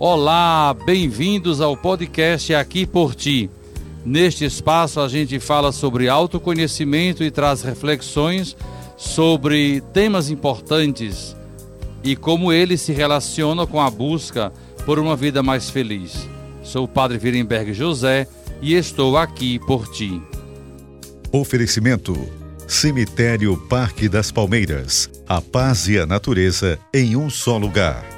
Olá, bem-vindos ao podcast Aqui por Ti. Neste espaço a gente fala sobre autoconhecimento e traz reflexões sobre temas importantes e como eles se relacionam com a busca por uma vida mais feliz. Sou o Padre Virenberg José e estou aqui por ti. Oferecimento: Cemitério Parque das Palmeiras. A paz e a natureza em um só lugar.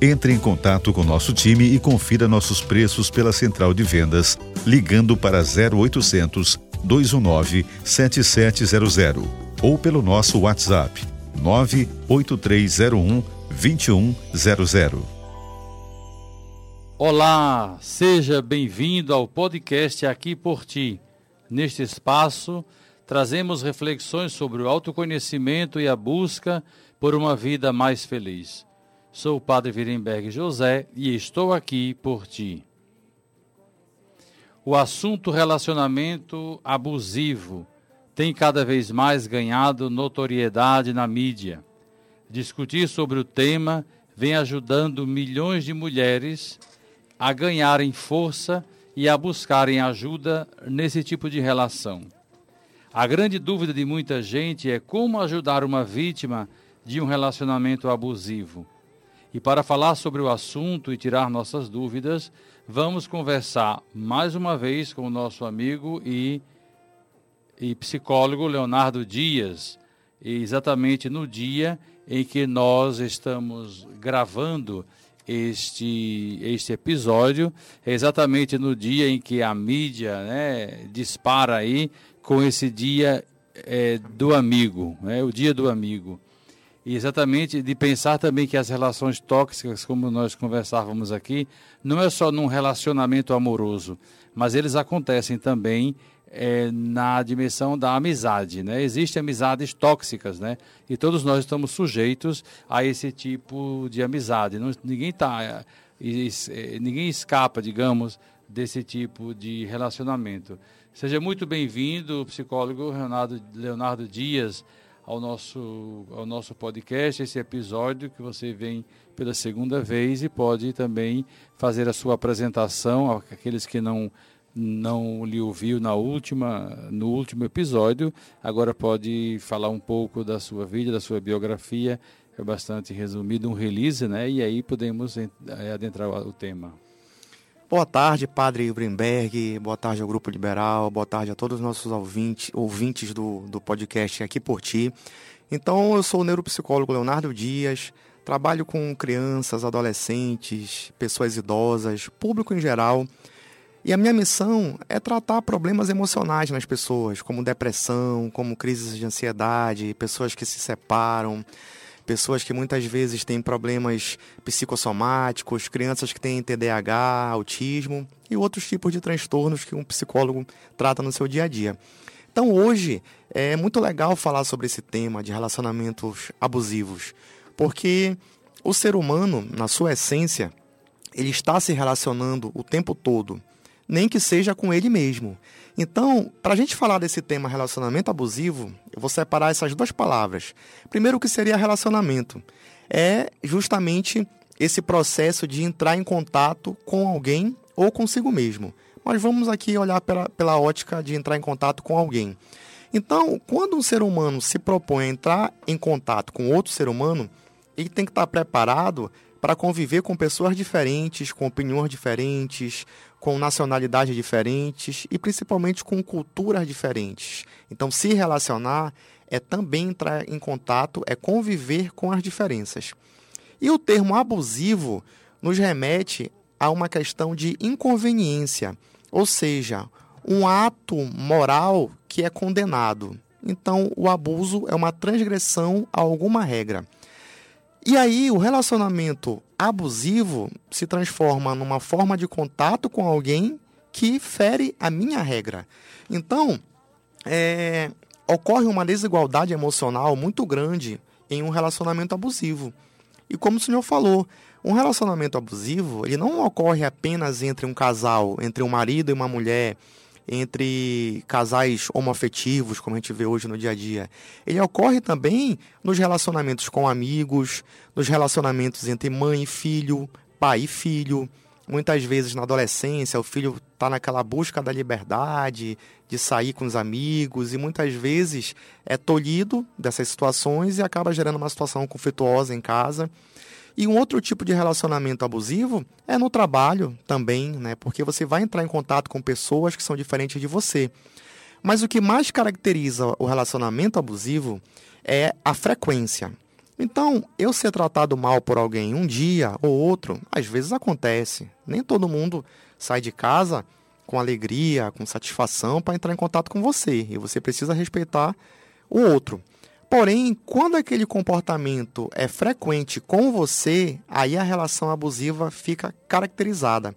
entre em contato com nosso time e confira nossos preços pela central de vendas ligando para 0800 219 7700 ou pelo nosso WhatsApp 98301 2100. Olá, seja bem-vindo ao podcast Aqui por Ti. Neste espaço, trazemos reflexões sobre o autoconhecimento e a busca por uma vida mais feliz. Sou o Padre Virenberg José e estou aqui por ti. O assunto relacionamento abusivo tem cada vez mais ganhado notoriedade na mídia. Discutir sobre o tema vem ajudando milhões de mulheres a ganharem força e a buscarem ajuda nesse tipo de relação. A grande dúvida de muita gente é como ajudar uma vítima de um relacionamento abusivo. E para falar sobre o assunto e tirar nossas dúvidas, vamos conversar mais uma vez com o nosso amigo e, e psicólogo Leonardo Dias, exatamente no dia em que nós estamos gravando este, este episódio, é exatamente no dia em que a mídia né, dispara aí com esse dia é, do amigo, né, o dia do amigo. E exatamente de pensar também que as relações tóxicas, como nós conversávamos aqui, não é só num relacionamento amoroso, mas eles acontecem também é, na dimensão da amizade, né? Existem amizades tóxicas, né? E todos nós estamos sujeitos a esse tipo de amizade. Não, ninguém tá, é, ninguém escapa, digamos, desse tipo de relacionamento. Seja muito bem-vindo, psicólogo Leonardo, Leonardo Dias ao nosso, ao nosso podcast, esse episódio que você vem pela segunda vez e pode também fazer a sua apresentação aqueles que não não lhe ouviu na última no último episódio, agora pode falar um pouco da sua vida, da sua biografia, é bastante resumido, um release, né? E aí podemos eh, adentrar o tema. Boa tarde, Padre Ibrenberg, boa tarde ao Grupo Liberal, boa tarde a todos os nossos ouvintes, ouvintes do, do podcast Aqui por Ti. Então, eu sou o neuropsicólogo Leonardo Dias, trabalho com crianças, adolescentes, pessoas idosas, público em geral. E a minha missão é tratar problemas emocionais nas pessoas, como depressão, como crises de ansiedade, pessoas que se separam, pessoas que muitas vezes têm problemas psicossomáticos, crianças que têm TDAH, autismo e outros tipos de transtornos que um psicólogo trata no seu dia a dia. Então hoje é muito legal falar sobre esse tema de relacionamentos abusivos, porque o ser humano, na sua essência, ele está se relacionando o tempo todo, nem que seja com ele mesmo. Então, para a gente falar desse tema relacionamento abusivo, eu vou separar essas duas palavras. Primeiro, o que seria relacionamento? É justamente esse processo de entrar em contato com alguém ou consigo mesmo. Mas vamos aqui olhar pela, pela ótica de entrar em contato com alguém. Então, quando um ser humano se propõe a entrar em contato com outro ser humano, ele tem que estar preparado para conviver com pessoas diferentes, com opiniões diferentes, com nacionalidades diferentes e principalmente com culturas diferentes. Então, se relacionar é também entrar em contato, é conviver com as diferenças. E o termo abusivo nos remete a uma questão de inconveniência, ou seja, um ato moral que é condenado. Então, o abuso é uma transgressão a alguma regra. E aí o relacionamento abusivo se transforma numa forma de contato com alguém que fere a minha regra. Então, é, ocorre uma desigualdade emocional muito grande em um relacionamento abusivo. E como o senhor falou, um relacionamento abusivo, ele não ocorre apenas entre um casal, entre um marido e uma mulher, entre casais homoafetivos, como a gente vê hoje no dia a dia. Ele ocorre também nos relacionamentos com amigos, nos relacionamentos entre mãe e filho, pai e filho. Muitas vezes na adolescência, o filho está naquela busca da liberdade, de sair com os amigos, e muitas vezes é tolhido dessas situações e acaba gerando uma situação conflituosa em casa. E um outro tipo de relacionamento abusivo é no trabalho também, né? Porque você vai entrar em contato com pessoas que são diferentes de você. Mas o que mais caracteriza o relacionamento abusivo é a frequência. Então, eu ser tratado mal por alguém um dia ou outro, às vezes acontece. Nem todo mundo sai de casa com alegria, com satisfação para entrar em contato com você. E você precisa respeitar o outro. Porém, quando aquele comportamento é frequente com você, aí a relação abusiva fica caracterizada.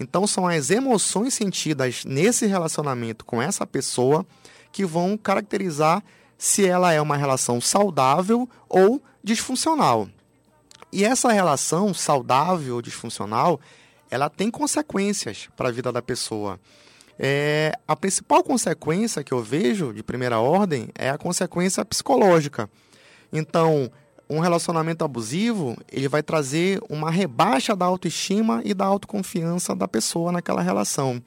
Então, são as emoções sentidas nesse relacionamento com essa pessoa que vão caracterizar se ela é uma relação saudável ou disfuncional. E essa relação saudável ou disfuncional, ela tem consequências para a vida da pessoa. É, a principal consequência que eu vejo de primeira ordem é a consequência psicológica. Então, um relacionamento abusivo, ele vai trazer uma rebaixa da autoestima e da autoconfiança da pessoa naquela relação.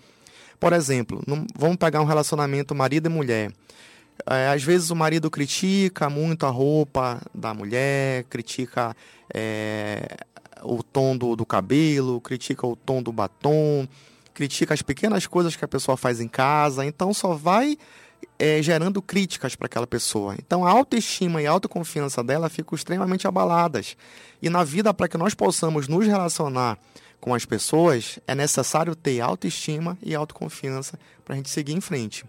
Por exemplo, num, vamos pegar um relacionamento marido e mulher. É, às vezes o marido critica muito a roupa da mulher, critica é, o tom do, do cabelo, critica o tom do batom, critica as pequenas coisas que a pessoa faz em casa, então só vai é, gerando críticas para aquela pessoa. Então a autoestima e a autoconfiança dela ficam extremamente abaladas. E na vida, para que nós possamos nos relacionar com as pessoas, é necessário ter autoestima e autoconfiança para a gente seguir em frente.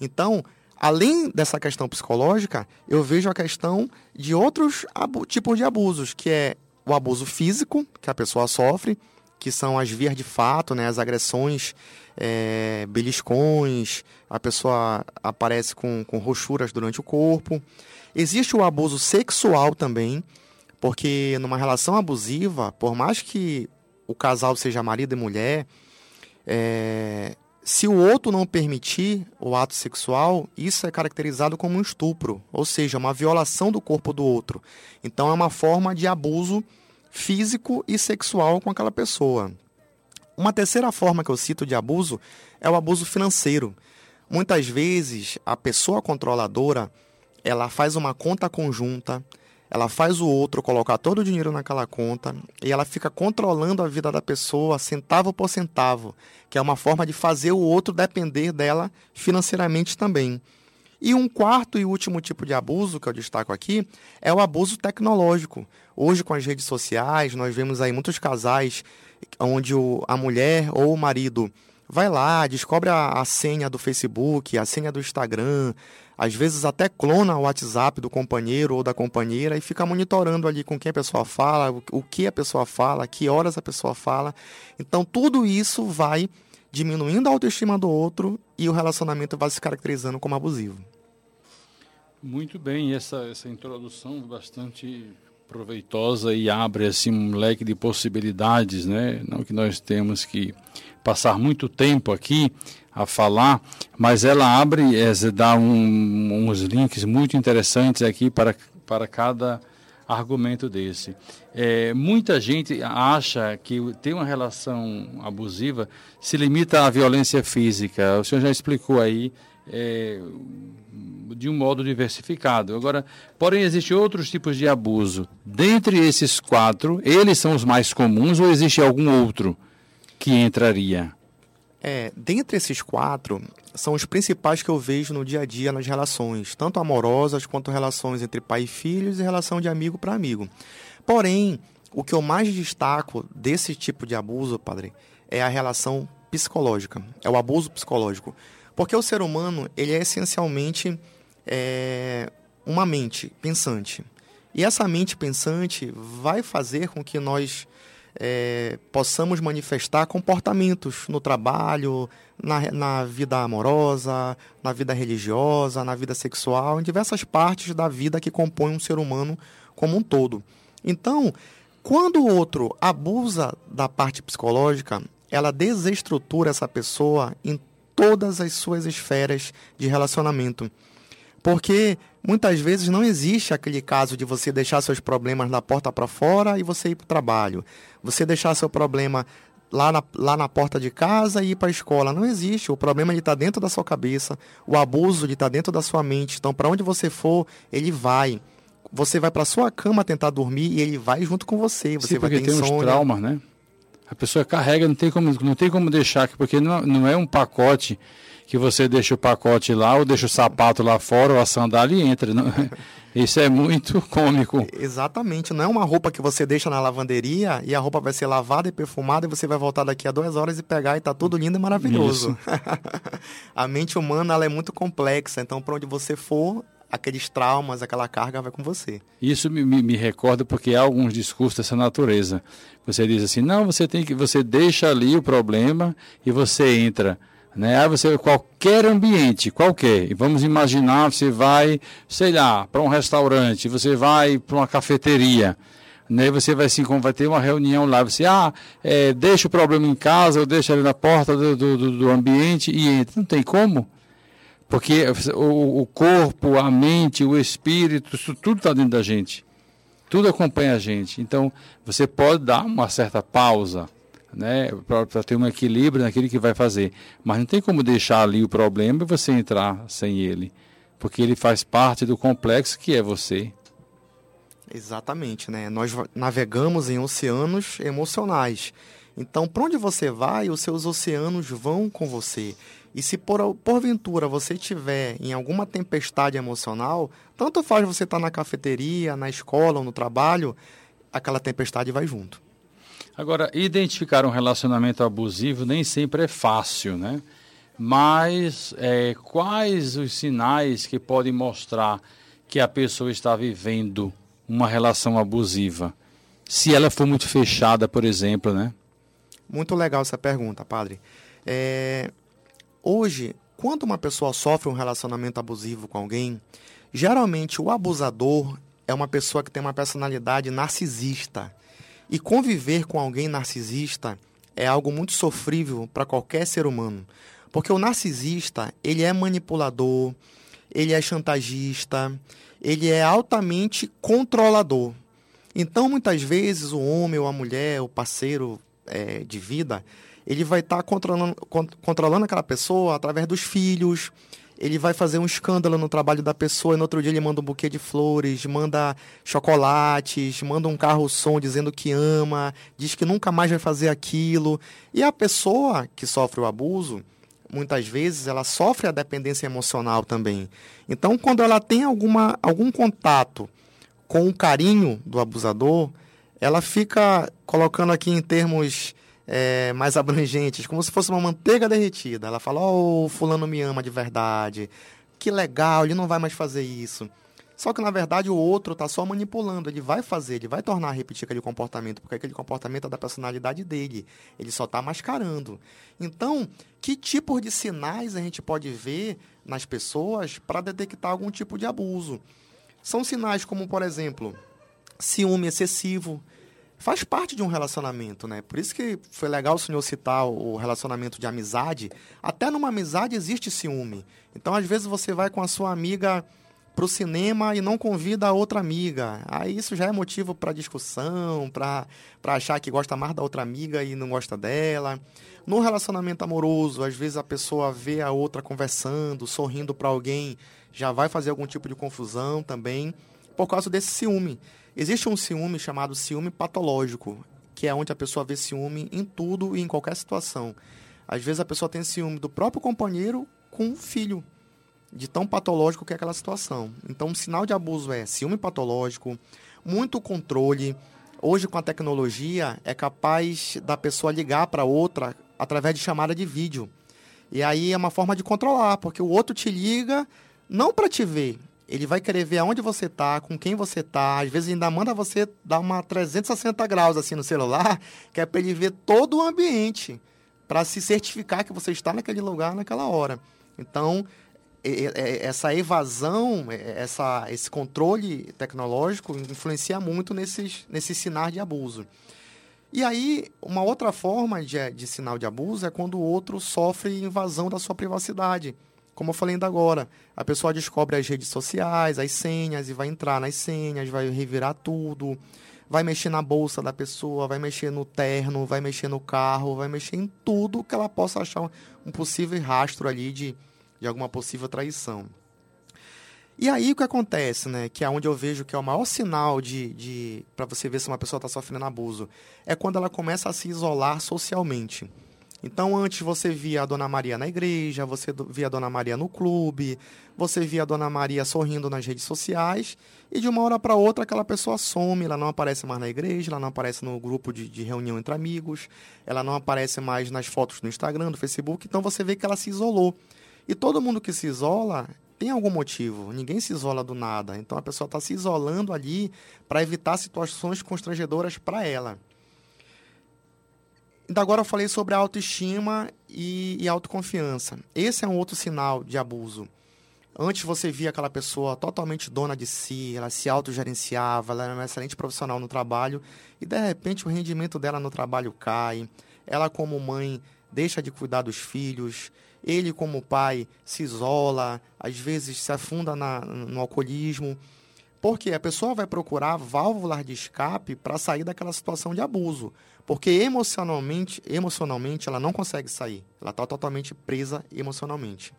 Então, além dessa questão psicológica, eu vejo a questão de outros tipos de abusos, que é o abuso físico que a pessoa sofre, que são as vias de fato, né, as agressões, é, beliscões, a pessoa aparece com, com rochuras durante o corpo. Existe o abuso sexual também, porque numa relação abusiva, por mais que o casal seja marido e mulher, é, se o outro não permitir o ato sexual, isso é caracterizado como um estupro, ou seja, uma violação do corpo do outro. Então é uma forma de abuso físico e sexual com aquela pessoa. Uma terceira forma que eu cito de abuso é o abuso financeiro. Muitas vezes a pessoa controladora ela faz uma conta conjunta, ela faz o outro colocar todo o dinheiro naquela conta e ela fica controlando a vida da pessoa centavo por centavo, que é uma forma de fazer o outro depender dela financeiramente também. E um quarto e último tipo de abuso que eu destaco aqui é o abuso tecnológico. Hoje, com as redes sociais, nós vemos aí muitos casais onde o, a mulher ou o marido vai lá, descobre a, a senha do Facebook, a senha do Instagram, às vezes até clona o WhatsApp do companheiro ou da companheira e fica monitorando ali com quem a pessoa fala, o, que a pessoa fala, que horas a pessoa fala. Então, tudo isso vai diminuindo a autoestima do outro e o relacionamento vai se caracterizando como abusivo. Muito bem, essa, essa introdução bastante proveitosa e abre assim um leque de possibilidades, né? Não que nós temos que passar muito tempo aqui a falar, mas ela abre, é, dá um, uns links muito interessantes aqui para, para cada argumento desse. É, muita gente acha que ter uma relação abusiva se limita à violência física. O senhor já explicou aí é, de um modo diversificado. Agora, porém, existem outros tipos de abuso. Dentre esses quatro, eles são os mais comuns ou existe algum outro que entraria? É, dentre esses quatro, são os principais que eu vejo no dia a dia nas relações, tanto amorosas quanto relações entre pai e filhos e relação de amigo para amigo. Porém, o que eu mais destaco desse tipo de abuso, padre, é a relação psicológica, é o abuso psicológico. Porque o ser humano, ele é essencialmente é, uma mente pensante. E essa mente pensante vai fazer com que nós é, possamos manifestar comportamentos no trabalho, na, na vida amorosa, na vida religiosa, na vida sexual, em diversas partes da vida que compõem um ser humano como um todo. Então, quando o outro abusa da parte psicológica, ela desestrutura essa pessoa em todas as suas esferas de relacionamento. Porque muitas vezes não existe aquele caso de você deixar seus problemas da porta para fora e você ir para o trabalho. Você deixar seu problema lá na, lá na porta de casa e ir para a escola. Não existe. O problema está dentro da sua cabeça. O abuso está dentro da sua mente. Então, para onde você for, ele vai. Você vai para sua cama tentar dormir e ele vai junto com você. Você Sim, vai ter tem insônia. uns traumas, né? A pessoa carrega, não tem como, não tem como deixar, porque não, não é um pacote que você deixa o pacote lá, ou deixa o sapato lá fora, ou a sandália e entra. Não, isso é muito cômico. Exatamente. Não é uma roupa que você deixa na lavanderia e a roupa vai ser lavada e perfumada e você vai voltar daqui a duas horas e pegar e tá tudo lindo e maravilhoso. a mente humana ela é muito complexa, então para onde você for, aqueles traumas, aquela carga vai com você. Isso me, me, me, recorda porque há alguns discursos dessa natureza. Você diz assim, não, você tem que, você deixa ali o problema e você entra. Né? Aí você qualquer ambiente, qualquer. Vamos imaginar, você vai, sei lá, para um restaurante, você vai para uma cafeteria. Né? Você vai como vai ter uma reunião lá, você ah, é, deixa o problema em casa, ou deixa ali na porta do, do, do ambiente e entra. Não tem como. Porque o, o corpo, a mente, o espírito, isso tudo está dentro da gente. Tudo acompanha a gente. Então, você pode dar uma certa pausa, né, para ter um equilíbrio naquilo que vai fazer. Mas não tem como deixar ali o problema e você entrar sem ele. Porque ele faz parte do complexo que é você. Exatamente, né? Nós navegamos em oceanos emocionais. Então, para onde você vai, os seus oceanos vão com você. E se por, porventura você estiver em alguma tempestade emocional, tanto faz você estar tá na cafeteria, na escola ou no trabalho, aquela tempestade vai junto. Agora, identificar um relacionamento abusivo nem sempre é fácil, né? Mas é, quais os sinais que podem mostrar que a pessoa está vivendo uma relação abusiva? Se ela for muito fechada, por exemplo, né? Muito legal essa pergunta, padre. É, Hoje, quando uma pessoa sofre um relacionamento abusivo com alguém, geralmente o abusador é uma pessoa que tem uma personalidade narcisista. E conviver com alguém narcisista é algo muito sofrível para qualquer ser humano. Porque o narcisista, ele é manipulador, ele é chantagista, ele é altamente controlador. Então, muitas vezes, o homem ou a mulher, o parceiro é, de vida, ele vai estar tá controlando, controlando aquela pessoa através dos filhos. Ele vai fazer um escândalo no trabalho da pessoa e no outro dia ele manda um buquê de flores, manda chocolates, manda um carro som dizendo que ama, diz que nunca mais vai fazer aquilo. E a pessoa que sofre o abuso, muitas vezes, ela sofre a dependência emocional também. Então, quando ela tem alguma, algum contato com o carinho do abusador, ela fica colocando aqui em termos é, mais abrangentes, como se fosse uma manteiga derretida. Ela fala: Oh, Fulano me ama de verdade, que legal, ele não vai mais fazer isso. Só que na verdade o outro está só manipulando, ele vai fazer, ele vai tornar a repetir aquele comportamento, porque aquele comportamento é da personalidade dele, ele só está mascarando. Então, que tipos de sinais a gente pode ver nas pessoas para detectar algum tipo de abuso? São sinais como, por exemplo, ciúme excessivo, faz parte de um relacionamento, né? Por isso que foi legal o senhor citar o relacionamento de amizade. Até numa amizade existe ciúme. Então, às vezes, você vai com a sua amiga para o cinema e não convida a outra amiga. Aí isso já é motivo para discussão, para achar que gosta mais da outra amiga e não gosta dela. No relacionamento amoroso, às vezes a pessoa vê a outra conversando, sorrindo para alguém, já vai fazer algum tipo de confusão também, por causa desse ciúme. Existe um ciúme chamado ciúme patológico, que é onde a pessoa vê ciúme em tudo e em qualquer situação. Às vezes a pessoa tem ciúme do próprio companheiro com o filho, de tão patológico que é aquela situação. Então, um sinal de abuso é ciúme patológico, muito controle. Hoje, com a tecnologia, é capaz da pessoa ligar para outra através de chamada de vídeo. E aí é uma forma de controlar, porque o outro te liga não para te ver, ele vai querer ver aonde você tá, com quem você tá. Às vezes ainda manda você dar uma 360 graus assim no celular, que é para ele ver todo o ambiente, para se certificar que você está naquele lugar naquela hora. Então, essa evasão, essa, esse controle tecnológico influencia muito nesses, nesses sinais de abuso. E aí, uma outra forma de, de sinal de abuso é quando o outro sofre invasão da sua privacidade. Como eu falei ainda agora, a pessoa descobre as redes sociais, as senhas, e vai entrar nas senhas, vai revirar tudo, vai mexer na bolsa da pessoa, vai mexer no terno, vai mexer no carro, vai mexer em tudo que ela possa achar um possível rastro ali de, de alguma possível traição. E aí o que acontece, né? Que é onde eu vejo que é o maior sinal de, de para você ver se uma pessoa está sofrendo abuso, é quando ela começa a se isolar socialmente. Então, antes você via a Dona Maria na igreja, você via a Dona Maria no clube, você via a Dona Maria sorrindo nas redes sociais, e de uma hora para outra aquela pessoa some, ela não aparece mais na igreja, ela não aparece no grupo de, de reunião entre amigos, ela não aparece mais nas fotos no Instagram, no Facebook, então você vê que ela se isolou. E todo mundo que se isola tem algum motivo, ninguém se isola do nada, então a pessoa está se isolando ali para evitar situações constrangedoras para ela. Então, agora eu falei sobre autoestima e, e autoconfiança. Esse é um outro sinal de abuso. Antes você via aquela pessoa totalmente dona de si, ela se autogerenciava, ela era uma excelente profissional no trabalho e de repente o rendimento dela no trabalho cai. Ela, como mãe, deixa de cuidar dos filhos. Ele, como pai, se isola, às vezes se afunda na, no alcoolismo. Porque a pessoa vai procurar válvulas de escape para sair daquela situação de abuso. Porque emocionalmente, emocionalmente ela não consegue sair. Ela está totalmente presa emocionalmente.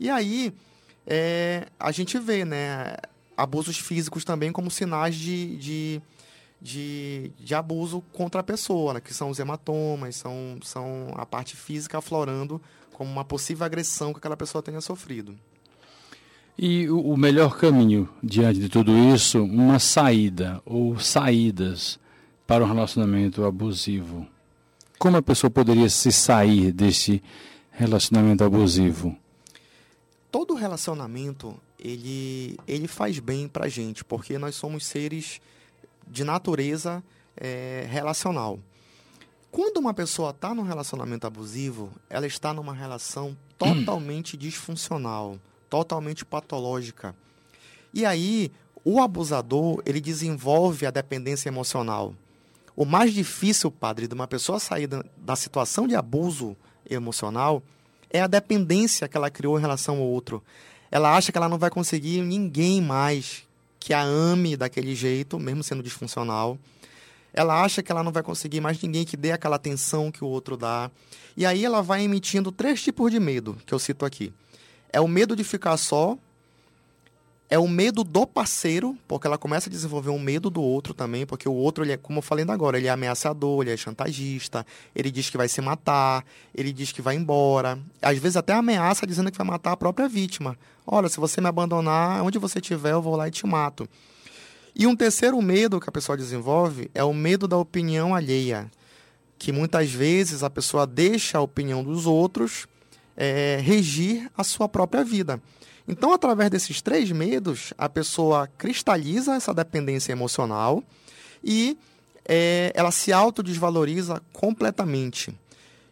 E aí é, a gente vê né, abusos físicos também como sinais de, de, de, de abuso contra a pessoa, né, que são os hematomas, são, são a parte física aflorando como uma possível agressão que aquela pessoa tenha sofrido. E o melhor caminho diante de tudo isso, uma saída ou saídas para um relacionamento abusivo. Como a pessoa poderia se sair desse relacionamento abusivo? Todo relacionamento ele, ele faz bem para gente, porque nós somos seres de natureza é, relacional. Quando uma pessoa está num relacionamento abusivo, ela está numa relação totalmente disfuncional totalmente patológica. E aí, o abusador, ele desenvolve a dependência emocional. O mais difícil, padre, de uma pessoa sair da, da situação de abuso emocional é a dependência que ela criou em relação ao outro. Ela acha que ela não vai conseguir ninguém mais que a ame daquele jeito, mesmo sendo disfuncional. Ela acha que ela não vai conseguir mais ninguém que dê aquela atenção que o outro dá. E aí ela vai emitindo três tipos de medo, que eu cito aqui. É o medo de ficar só. É o medo do parceiro, porque ela começa a desenvolver um medo do outro também, porque o outro, ele é, como eu falei agora, ele é ameaçador, ele é chantagista, ele diz que vai se matar, ele diz que vai embora. Às vezes até ameaça dizendo que vai matar a própria vítima. Olha, se você me abandonar, onde você estiver, eu vou lá e te mato. E um terceiro medo que a pessoa desenvolve é o medo da opinião alheia, que muitas vezes a pessoa deixa a opinião dos outros é, regir a sua própria vida. Então, através desses três medos, a pessoa cristaliza essa dependência emocional e é, ela se autodesvaloriza completamente.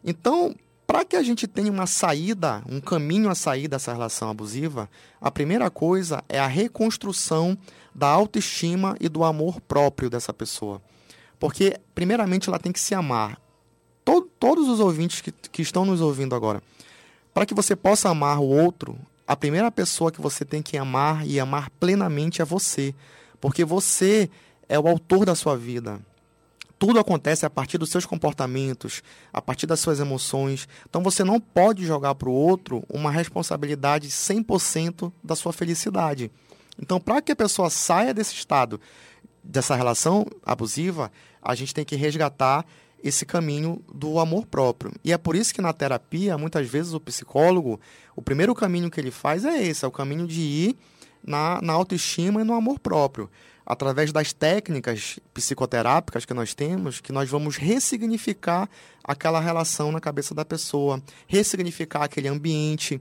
Então, para que a gente tenha uma saída, um caminho a sair dessa relação abusiva, a primeira coisa é a reconstrução da autoestima e do amor próprio dessa pessoa. Porque, primeiramente, ela tem que se amar. Todo, todos os ouvintes que, que estão nos ouvindo agora, para que você possa amar o outro, a primeira pessoa que você tem que amar e amar plenamente é você, porque você é o autor da sua vida. Tudo acontece a partir dos seus comportamentos, a partir das suas emoções. Então você não pode jogar para o outro uma responsabilidade 100% da sua felicidade. Então, para que a pessoa saia desse estado, dessa relação abusiva, a gente tem que resgatar esse caminho do amor próprio. E é por isso que na terapia, muitas vezes o psicólogo, o primeiro caminho que ele faz é esse, é o caminho de ir na, na autoestima e no amor próprio. Através das técnicas psicoterápicas que nós temos, que nós vamos ressignificar aquela relação na cabeça da pessoa, ressignificar aquele ambiente.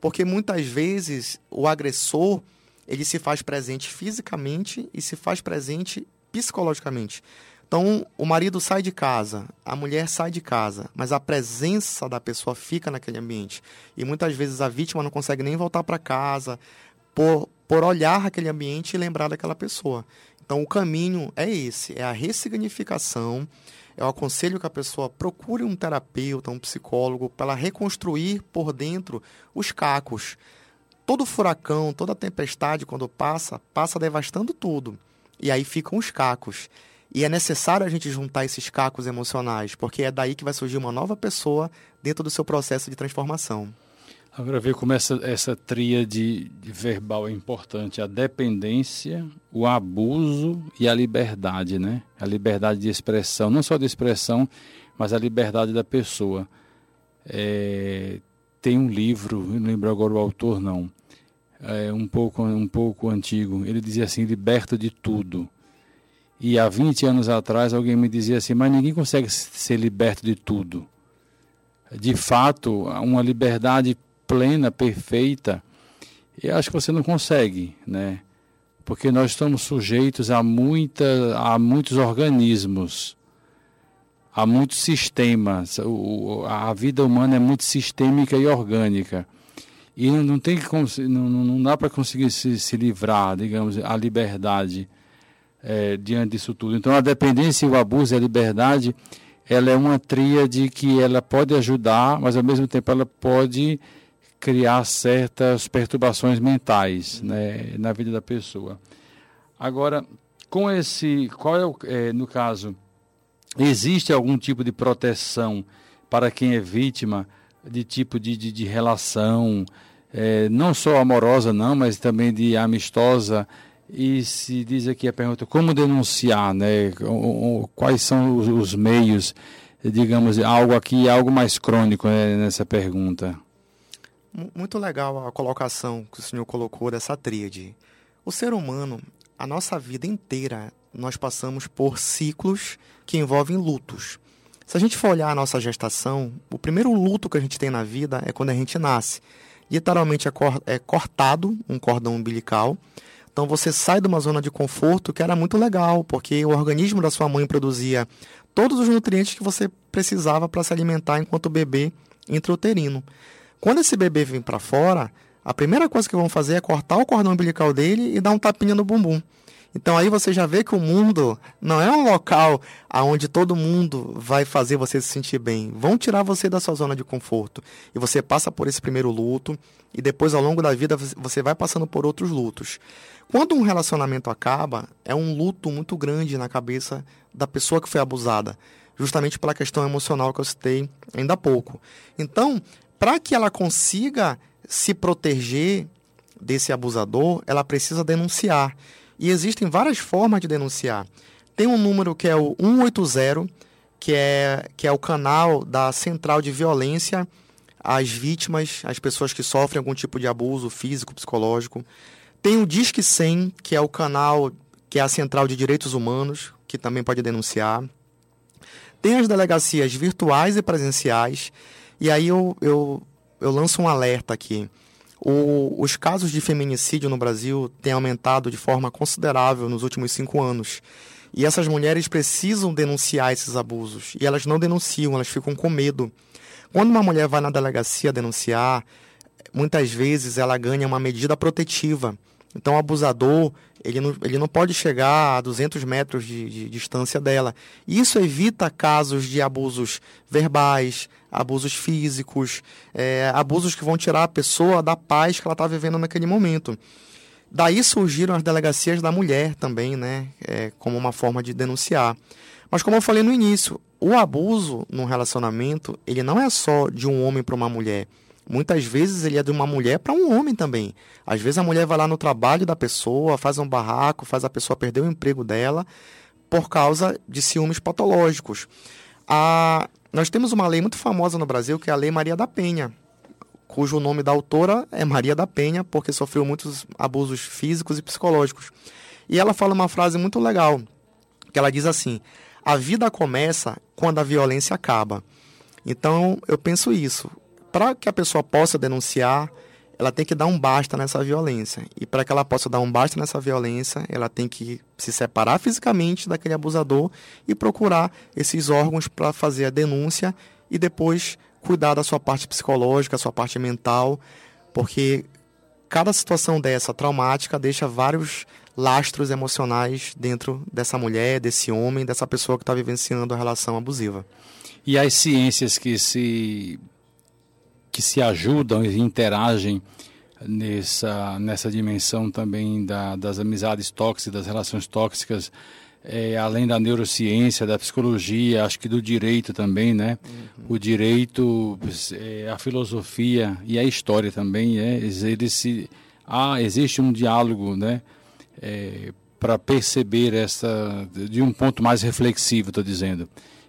Porque muitas vezes o agressor, ele se faz presente fisicamente e se faz presente psicologicamente. Então, o marido sai de casa, a mulher sai de casa, mas a presença da pessoa fica naquele ambiente. E muitas vezes a vítima não consegue nem voltar para casa por, por olhar aquele ambiente e lembrar daquela pessoa. Então, o caminho é esse: é a ressignificação. Eu aconselho que a pessoa procure um terapeuta, um psicólogo, para ela reconstruir por dentro os cacos. Todo furacão, toda tempestade, quando passa, passa devastando tudo. E aí ficam os cacos. E é necessário a gente juntar esses cacos emocionais, porque é daí que vai surgir uma nova pessoa dentro do seu processo de transformação. Agora ver como essa, essa tríade verbal é importante. A dependência, o abuso e a liberdade, né? A liberdade de expressão, não só de expressão, mas a liberdade da pessoa. É, tem um livro, não lembro agora o autor não, é um pouco, um pouco antigo. Ele dizia assim, liberta de tudo. E há 20 anos atrás alguém me dizia assim, mas ninguém consegue ser liberto de tudo. De fato, uma liberdade plena, perfeita, eu acho que você não consegue, né? Porque nós estamos sujeitos a, muita, a muitos organismos, a muitos sistemas. O, a vida humana é muito sistêmica e orgânica. E não, tem não, não dá para conseguir se, se livrar, digamos, a liberdade é, diante disso tudo. Então, a dependência, o abuso e a liberdade, ela é uma tríade que ela pode ajudar, mas ao mesmo tempo ela pode criar certas perturbações mentais né, na vida da pessoa. Agora, com esse, qual é, o, é no caso, existe algum tipo de proteção para quem é vítima de tipo de, de, de relação, é, não só amorosa não, mas também de amistosa, e se diz aqui a pergunta, como denunciar, né? Quais são os, os meios, digamos, algo aqui, algo mais crônico né, nessa pergunta? Muito legal a colocação que o senhor colocou dessa tríade. O ser humano, a nossa vida inteira, nós passamos por ciclos que envolvem lutos. Se a gente for olhar a nossa gestação, o primeiro luto que a gente tem na vida é quando a gente nasce. Literalmente é, é cortado um cordão umbilical então você sai de uma zona de conforto que era muito legal, porque o organismo da sua mãe produzia todos os nutrientes que você precisava para se alimentar enquanto bebê intrauterino. Quando esse bebê vem para fora, a primeira coisa que vão fazer é cortar o cordão umbilical dele e dar um tapinha no bumbum. Então aí você já vê que o mundo não é um local aonde todo mundo vai fazer você se sentir bem. Vão tirar você da sua zona de conforto. E você passa por esse primeiro luto e depois ao longo da vida você vai passando por outros lutos. Quando um relacionamento acaba, é um luto muito grande na cabeça da pessoa que foi abusada, justamente pela questão emocional que eu citei ainda há pouco. Então, para que ela consiga se proteger desse abusador, ela precisa denunciar. E existem várias formas de denunciar. Tem um número que é o 180, que é, que é o canal da Central de Violência às vítimas, às pessoas que sofrem algum tipo de abuso físico, psicológico. Tem o Disque 100, que é o canal, que é a Central de Direitos Humanos, que também pode denunciar. Tem as delegacias virtuais e presenciais. E aí eu, eu, eu lanço um alerta aqui. O, os casos de feminicídio no Brasil têm aumentado de forma considerável nos últimos cinco anos. E essas mulheres precisam denunciar esses abusos. E elas não denunciam, elas ficam com medo. Quando uma mulher vai na delegacia denunciar, muitas vezes ela ganha uma medida protetiva. Então, o abusador, ele não, ele não pode chegar a 200 metros de, de, distância dela. Isso evita casos de abusos verbais, abusos físicos, é, abusos que vão tirar a pessoa da paz que ela está vivendo naquele momento. Daí surgiram as delegacias da mulher também, né? É, como uma forma de denunciar. Mas como eu falei no início, o abuso no relacionamento, ele não é só de um homem para uma mulher. Muitas vezes ele é de uma mulher para um homem também. Às vezes a mulher vai lá no trabalho da pessoa, faz um barraco, faz a pessoa perder o emprego dela por causa de ciúmes patológicos. A... Nós temos uma lei muito famosa no Brasil que é a Lei Maria da Penha, cujo nome da autora é Maria da Penha, porque sofreu muitos abusos físicos e psicológicos. E ela fala uma frase muito legal, que ela diz assim: "A vida começa quando a violência acaba". Então, eu penso isso para que a pessoa possa denunciar, ela tem que dar um basta nessa violência. E para que ela possa dar um basta nessa violência, ela tem que se separar fisicamente daquele abusador e procurar esses órgãos para fazer a denúncia e depois cuidar da sua parte psicológica, sua parte mental, porque cada situação dessa traumática deixa vários lastros emocionais dentro dessa mulher, desse homem, dessa pessoa que está vivenciando a relação abusiva. E as ciências que se que se ajudam e interagem nessa, nessa dimensão também da, das amizades tóxicas, das relações tóxicas, é, além da neurociência, da psicologia, acho que do direito também, né? Uhum. O direito, é, a filosofia e a história também, é, eles se, há, existe um diálogo, né? É, para perceber essa, de um ponto mais reflexivo, estou dizendo.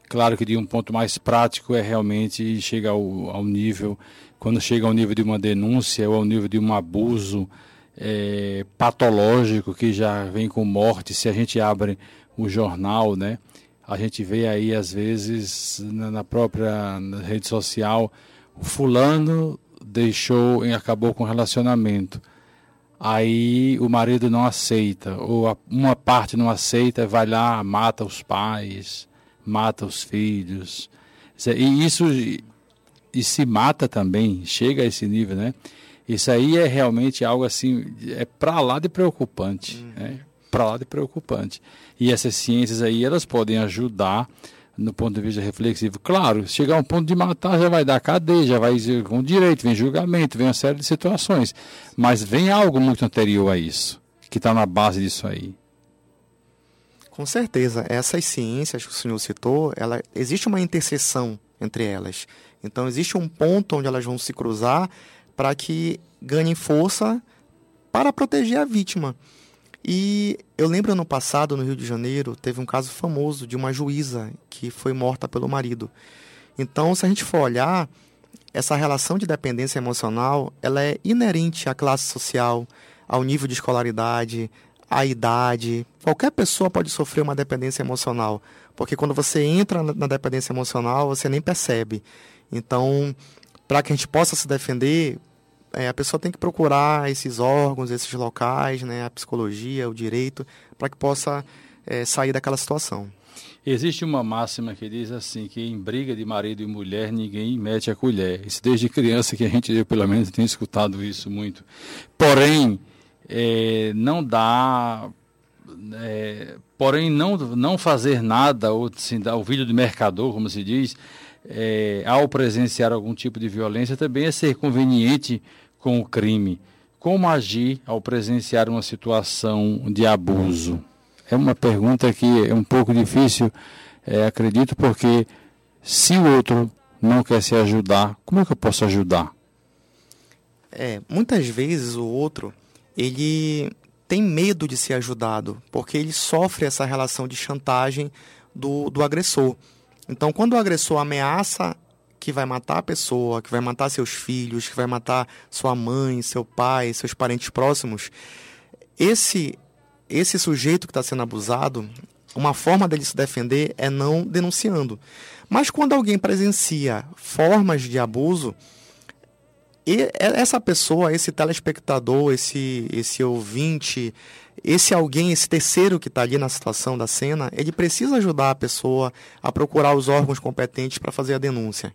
Claro que de um ponto mais prático é realmente chegar ao, ao nível, quando chega ao nível de uma denúncia ou ao nível de um abuso é, patológico que já vem com morte, se a gente abre o jornal, né? A gente vê aí às vezes na, na própria na rede social, o fulano deixou e acabou com o relacionamento. Aí o marido não aceita, ou a, uma parte não aceita, vai lá, mata os pais, mata os filhos. E isso e se mata também, chega a esse nível, né? Isso aí é realmente algo assim, é para lá de preocupante, uhum. né? Para lá de preocupante. E essas ciências aí, elas podem ajudar no ponto de vista reflexivo. Claro, chegar a um ponto de matar já vai dar cadeia, já vai com direito, vem julgamento, vem uma série de situações. Mas vem algo muito anterior a isso, que está na base disso aí. Com certeza, essas ciências que o senhor citou, ela, existe uma interseção entre elas. Então, existe um ponto onde elas vão se cruzar para que ganhem força para proteger a vítima. E eu lembro ano passado, no Rio de Janeiro, teve um caso famoso de uma juíza que foi morta pelo marido. Então, se a gente for olhar, essa relação de dependência emocional, ela é inerente à classe social, ao nível de escolaridade, a idade. Qualquer pessoa pode sofrer uma dependência emocional, porque quando você entra na dependência emocional, você nem percebe. Então, para que a gente possa se defender, é, a pessoa tem que procurar esses órgãos, esses locais, né, a psicologia, o direito, para que possa é, sair daquela situação. Existe uma máxima que diz assim, que em briga de marido e mulher ninguém mete a colher. Isso desde criança que a gente, eu pelo menos, tem escutado isso muito. Porém, é, não dá. É, porém, não, não fazer nada, ou assim, o vídeo do mercador, como se diz, é, ao presenciar algum tipo de violência, também é ser conveniente com o crime. Como agir ao presenciar uma situação de abuso? É uma pergunta que é um pouco difícil, é, acredito, porque se o outro não quer se ajudar, como é que eu posso ajudar? É, muitas vezes o outro ele tem medo de ser ajudado, porque ele sofre essa relação de chantagem do, do agressor. Então, quando o agressor ameaça que vai matar a pessoa, que vai matar seus filhos, que vai matar sua mãe, seu pai, seus parentes próximos, esse esse sujeito que está sendo abusado, uma forma dele se defender é não denunciando. Mas quando alguém presencia formas de abuso, e essa pessoa, esse telespectador, esse, esse ouvinte, esse alguém, esse terceiro que está ali na situação da cena, ele precisa ajudar a pessoa a procurar os órgãos competentes para fazer a denúncia.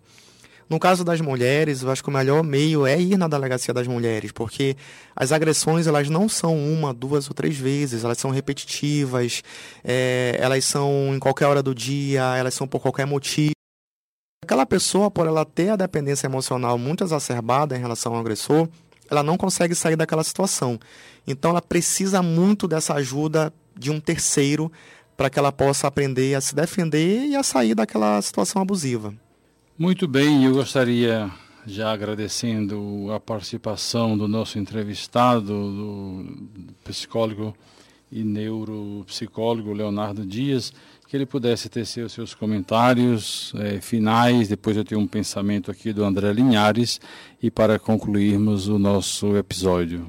No caso das mulheres, eu acho que o melhor meio é ir na delegacia das mulheres, porque as agressões elas não são uma, duas ou três vezes, elas são repetitivas, é, elas são em qualquer hora do dia, elas são por qualquer motivo. Aquela pessoa, por ela ter a dependência emocional muito exacerbada em relação ao agressor, ela não consegue sair daquela situação. Então, ela precisa muito dessa ajuda de um terceiro para que ela possa aprender a se defender e a sair daquela situação abusiva. Muito bem, eu gostaria, já agradecendo a participação do nosso entrevistado, do psicólogo e neuropsicólogo Leonardo Dias, que ele pudesse tecer os seus comentários eh, finais. Depois eu tenho um pensamento aqui do André Linhares e para concluirmos o nosso episódio.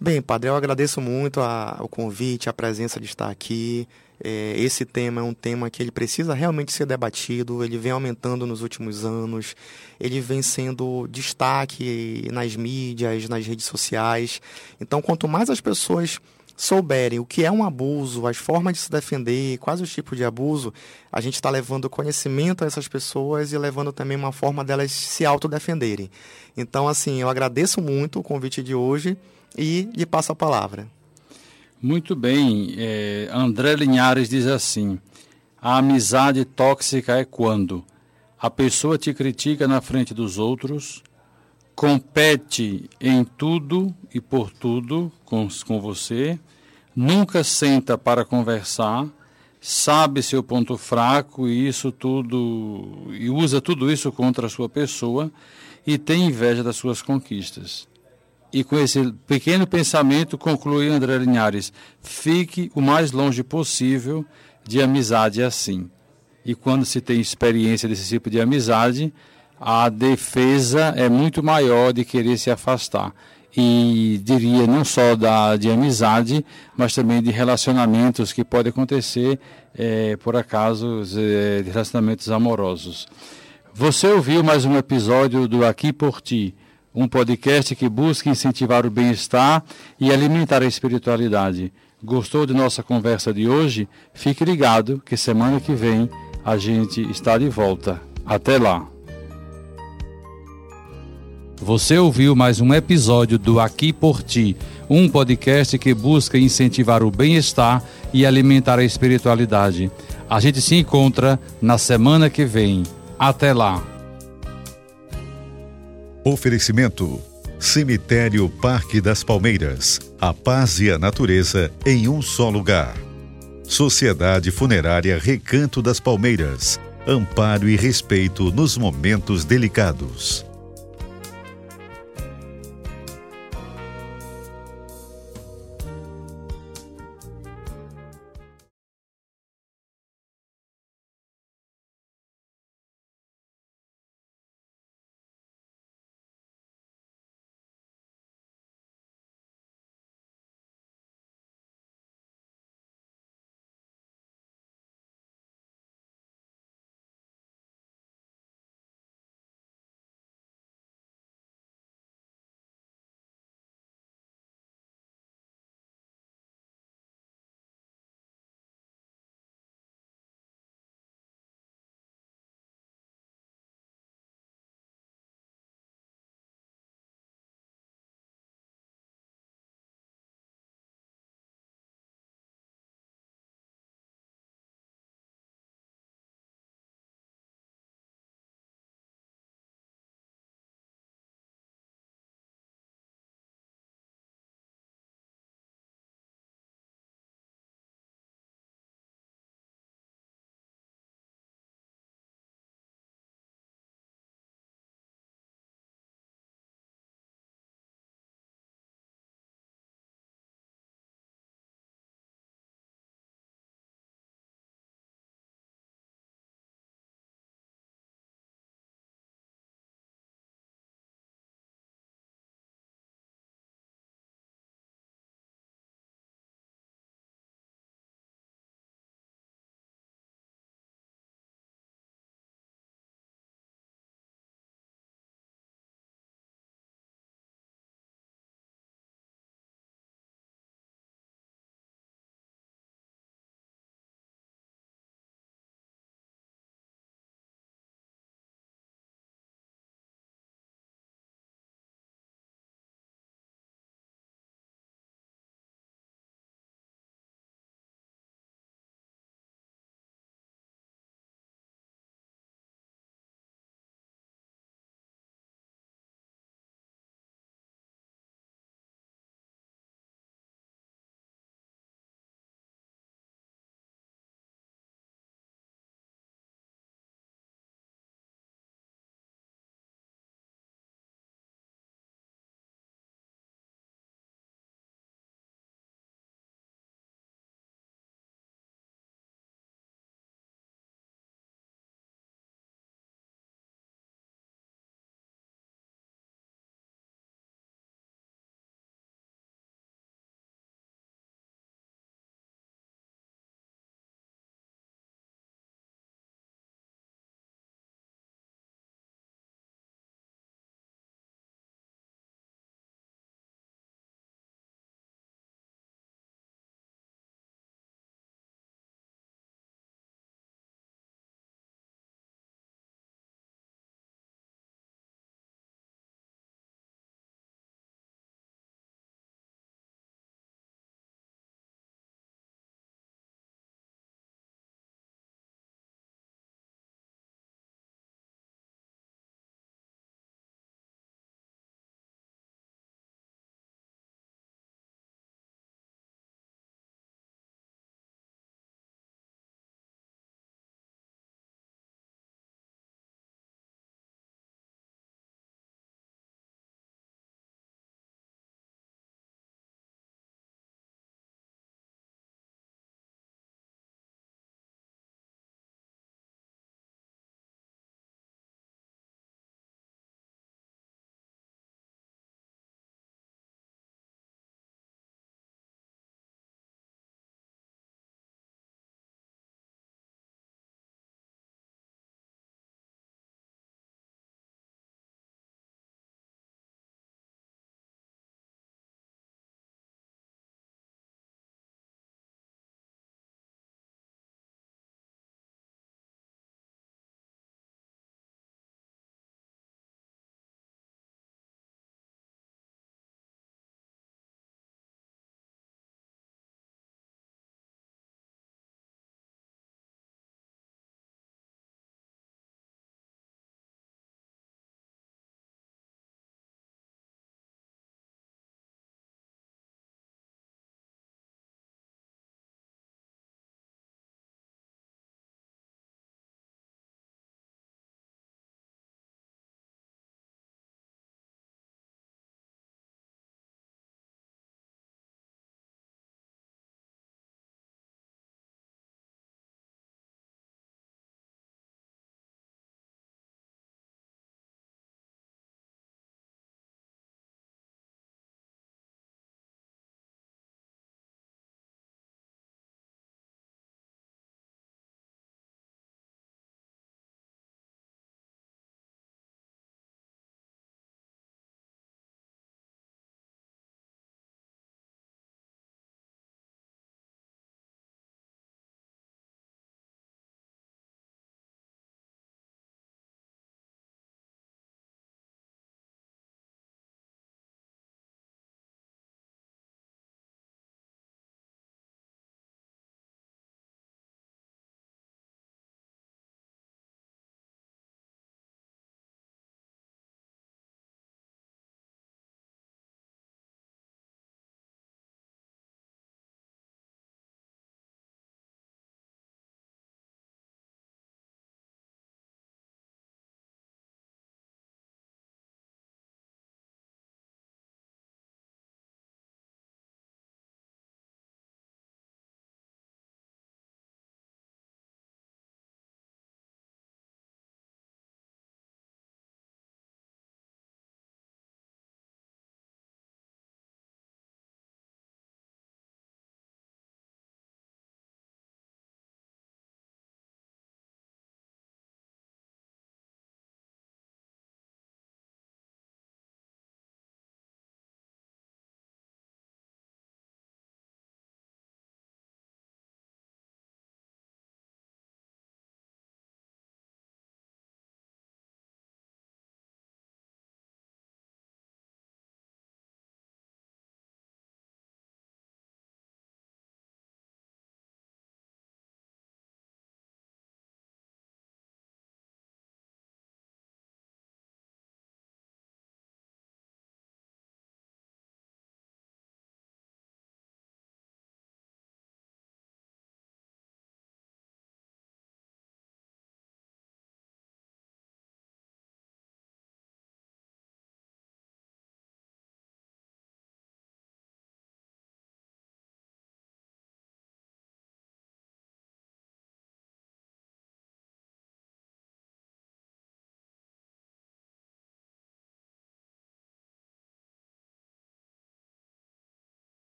Bem, padre, eu agradeço muito a, o convite, a presença de estar aqui. É, esse tema é um tema que ele precisa realmente ser debatido, ele vem aumentando nos últimos anos, ele vem sendo destaque nas mídias, nas redes sociais. Então, quanto mais as pessoas souberem o que é um abuso, as formas de se defender, quais os tipos de abuso, a gente está levando conhecimento a essas pessoas e levando também uma forma delas se autodefenderem. Então, assim, eu agradeço muito o convite de hoje e lhe passo a palavra. Muito bem. É, André Linhares diz assim: a amizade tóxica é quando a pessoa te critica na frente dos outros, compete em tudo e por tudo com, com você, nunca senta para conversar, sabe seu ponto fraco e isso tudo e usa tudo isso contra a sua pessoa e tem inveja das suas conquistas. E com esse pequeno pensamento conclui André Linhares: fique o mais longe possível de amizade assim. E quando se tem experiência desse tipo de amizade, a defesa é muito maior de querer se afastar. E diria não só da, de amizade, mas também de relacionamentos que podem acontecer é, por acaso é, de relacionamentos amorosos. Você ouviu mais um episódio do Aqui por Ti um podcast que busca incentivar o bem-estar e alimentar a espiritualidade. Gostou de nossa conversa de hoje? Fique ligado que semana que vem a gente está de volta. Até lá! Você ouviu mais um episódio do Aqui por Ti, um podcast que busca incentivar o bem-estar e alimentar a espiritualidade. A gente se encontra na semana que vem. Até lá! Oferecimento: Cemitério Parque das Palmeiras. A paz e a natureza em um só lugar. Sociedade Funerária Recanto das Palmeiras. Amparo e respeito nos momentos delicados.